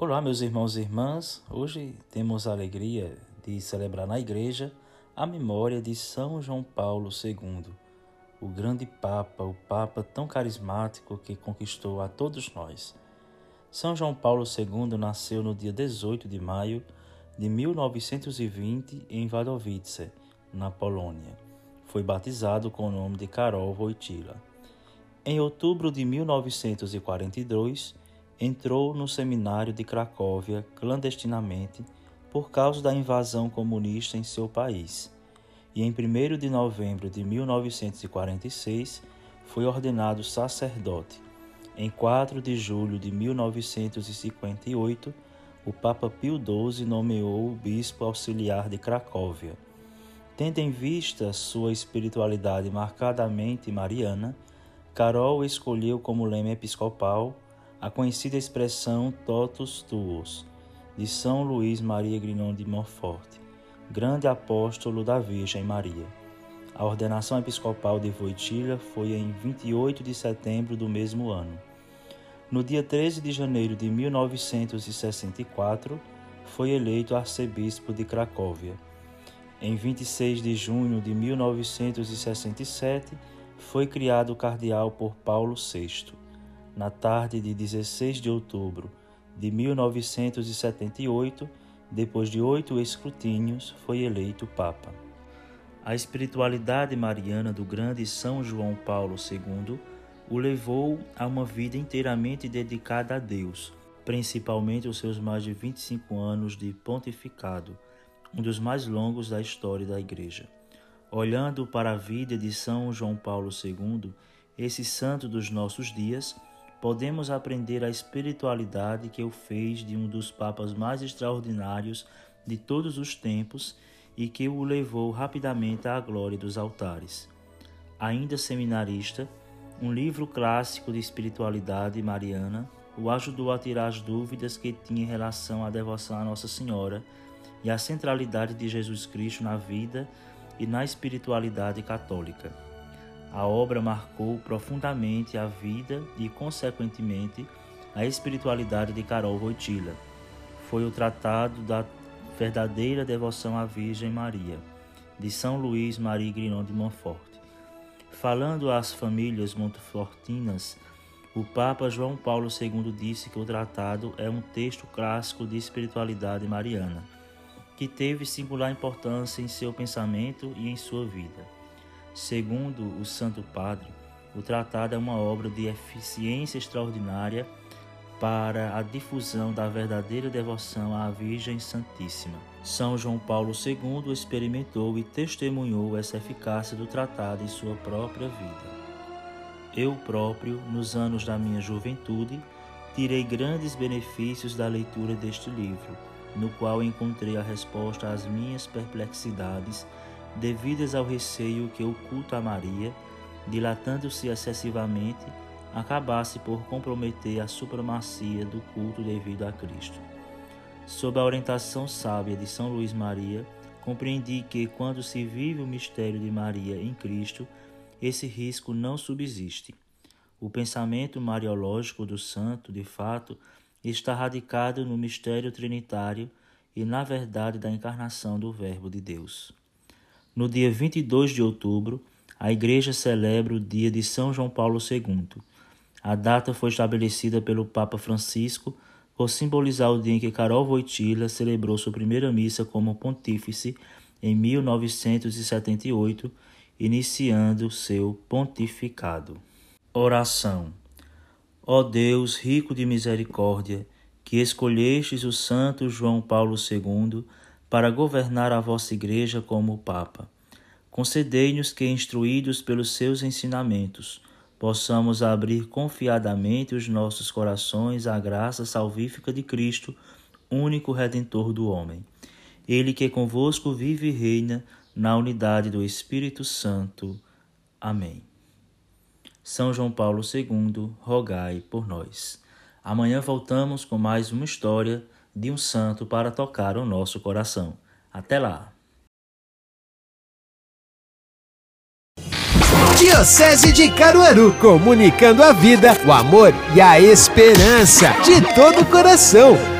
Olá, meus irmãos e irmãs. Hoje temos a alegria de celebrar na igreja a memória de São João Paulo II, o grande Papa, o Papa tão carismático que conquistou a todos nós. São João Paulo II nasceu no dia 18 de maio de 1920 em Wadowice, na Polônia. Foi batizado com o nome de Karol Wojtyla. Em outubro de 1942, entrou no seminário de Cracóvia clandestinamente por causa da invasão comunista em seu país, e em 1 de novembro de 1946 foi ordenado sacerdote. Em 4 de julho de 1958, o Papa Pio XII nomeou o bispo auxiliar de Cracóvia. Tendo em vista sua espiritualidade marcadamente mariana, Carol escolheu como lema episcopal a conhecida expressão totus tuos, de São Luís Maria Grignon de Montfort, grande apóstolo da Virgem Maria. A ordenação episcopal de Voitilha foi em 28 de setembro do mesmo ano. No dia 13 de janeiro de 1964, foi eleito arcebispo de Cracóvia. Em 26 de junho de 1967, foi criado cardeal por Paulo VI na tarde de 16 de outubro de 1978, depois de oito escrutínios, foi eleito Papa. A espiritualidade mariana do grande São João Paulo II o levou a uma vida inteiramente dedicada a Deus, principalmente os seus mais de 25 anos de pontificado, um dos mais longos da história da Igreja. Olhando para a vida de São João Paulo II, esse santo dos nossos dias, podemos aprender a espiritualidade que o fez de um dos papas mais extraordinários de todos os tempos e que o levou rapidamente à glória dos altares. Ainda seminarista, um livro clássico de espiritualidade mariana o ajudou a tirar as dúvidas que tinha em relação à devoção a Nossa Senhora e à centralidade de Jesus Cristo na vida e na espiritualidade católica. A obra marcou profundamente a vida e, consequentemente, a espiritualidade de Carol Wojtyla. Foi o tratado da verdadeira devoção à Virgem Maria, de São Luís Maria Grignon de Montfort. Falando às famílias montfortinas, o Papa João Paulo II disse que o tratado é um texto clássico de espiritualidade mariana, que teve singular importância em seu pensamento e em sua vida. Segundo o Santo Padre, o tratado é uma obra de eficiência extraordinária para a difusão da verdadeira devoção à Virgem Santíssima. São João Paulo II experimentou e testemunhou essa eficácia do tratado em sua própria vida. Eu próprio, nos anos da minha juventude, tirei grandes benefícios da leitura deste livro, no qual encontrei a resposta às minhas perplexidades devidas ao receio que o culto a Maria, dilatando-se excessivamente, acabasse por comprometer a supremacia do culto devido a Cristo. Sob a orientação sábia de São Luís Maria, compreendi que, quando se vive o mistério de Maria em Cristo, esse risco não subsiste. O pensamento mariológico do santo, de fato, está radicado no mistério trinitário e na verdade da encarnação do Verbo de Deus. No dia 22 de outubro, a Igreja celebra o dia de São João Paulo II. A data foi estabelecida pelo Papa Francisco por simbolizar o dia em que Carol Wojtyla celebrou sua primeira missa como pontífice em 1978, iniciando seu pontificado. Oração. Ó Deus, rico de misericórdia, que escolhestes o santo João Paulo II para governar a vossa Igreja como Papa. Concedei-nos que, instruídos pelos seus ensinamentos, possamos abrir confiadamente os nossos corações à graça salvífica de Cristo, único Redentor do homem. Ele que convosco vive e reina na unidade do Espírito Santo. Amém. São João Paulo II, rogai por nós. Amanhã voltamos com mais uma história de um santo para tocar o nosso coração. Até lá! Diocese de Caruaru, comunicando a vida, o amor e a esperança de todo o coração.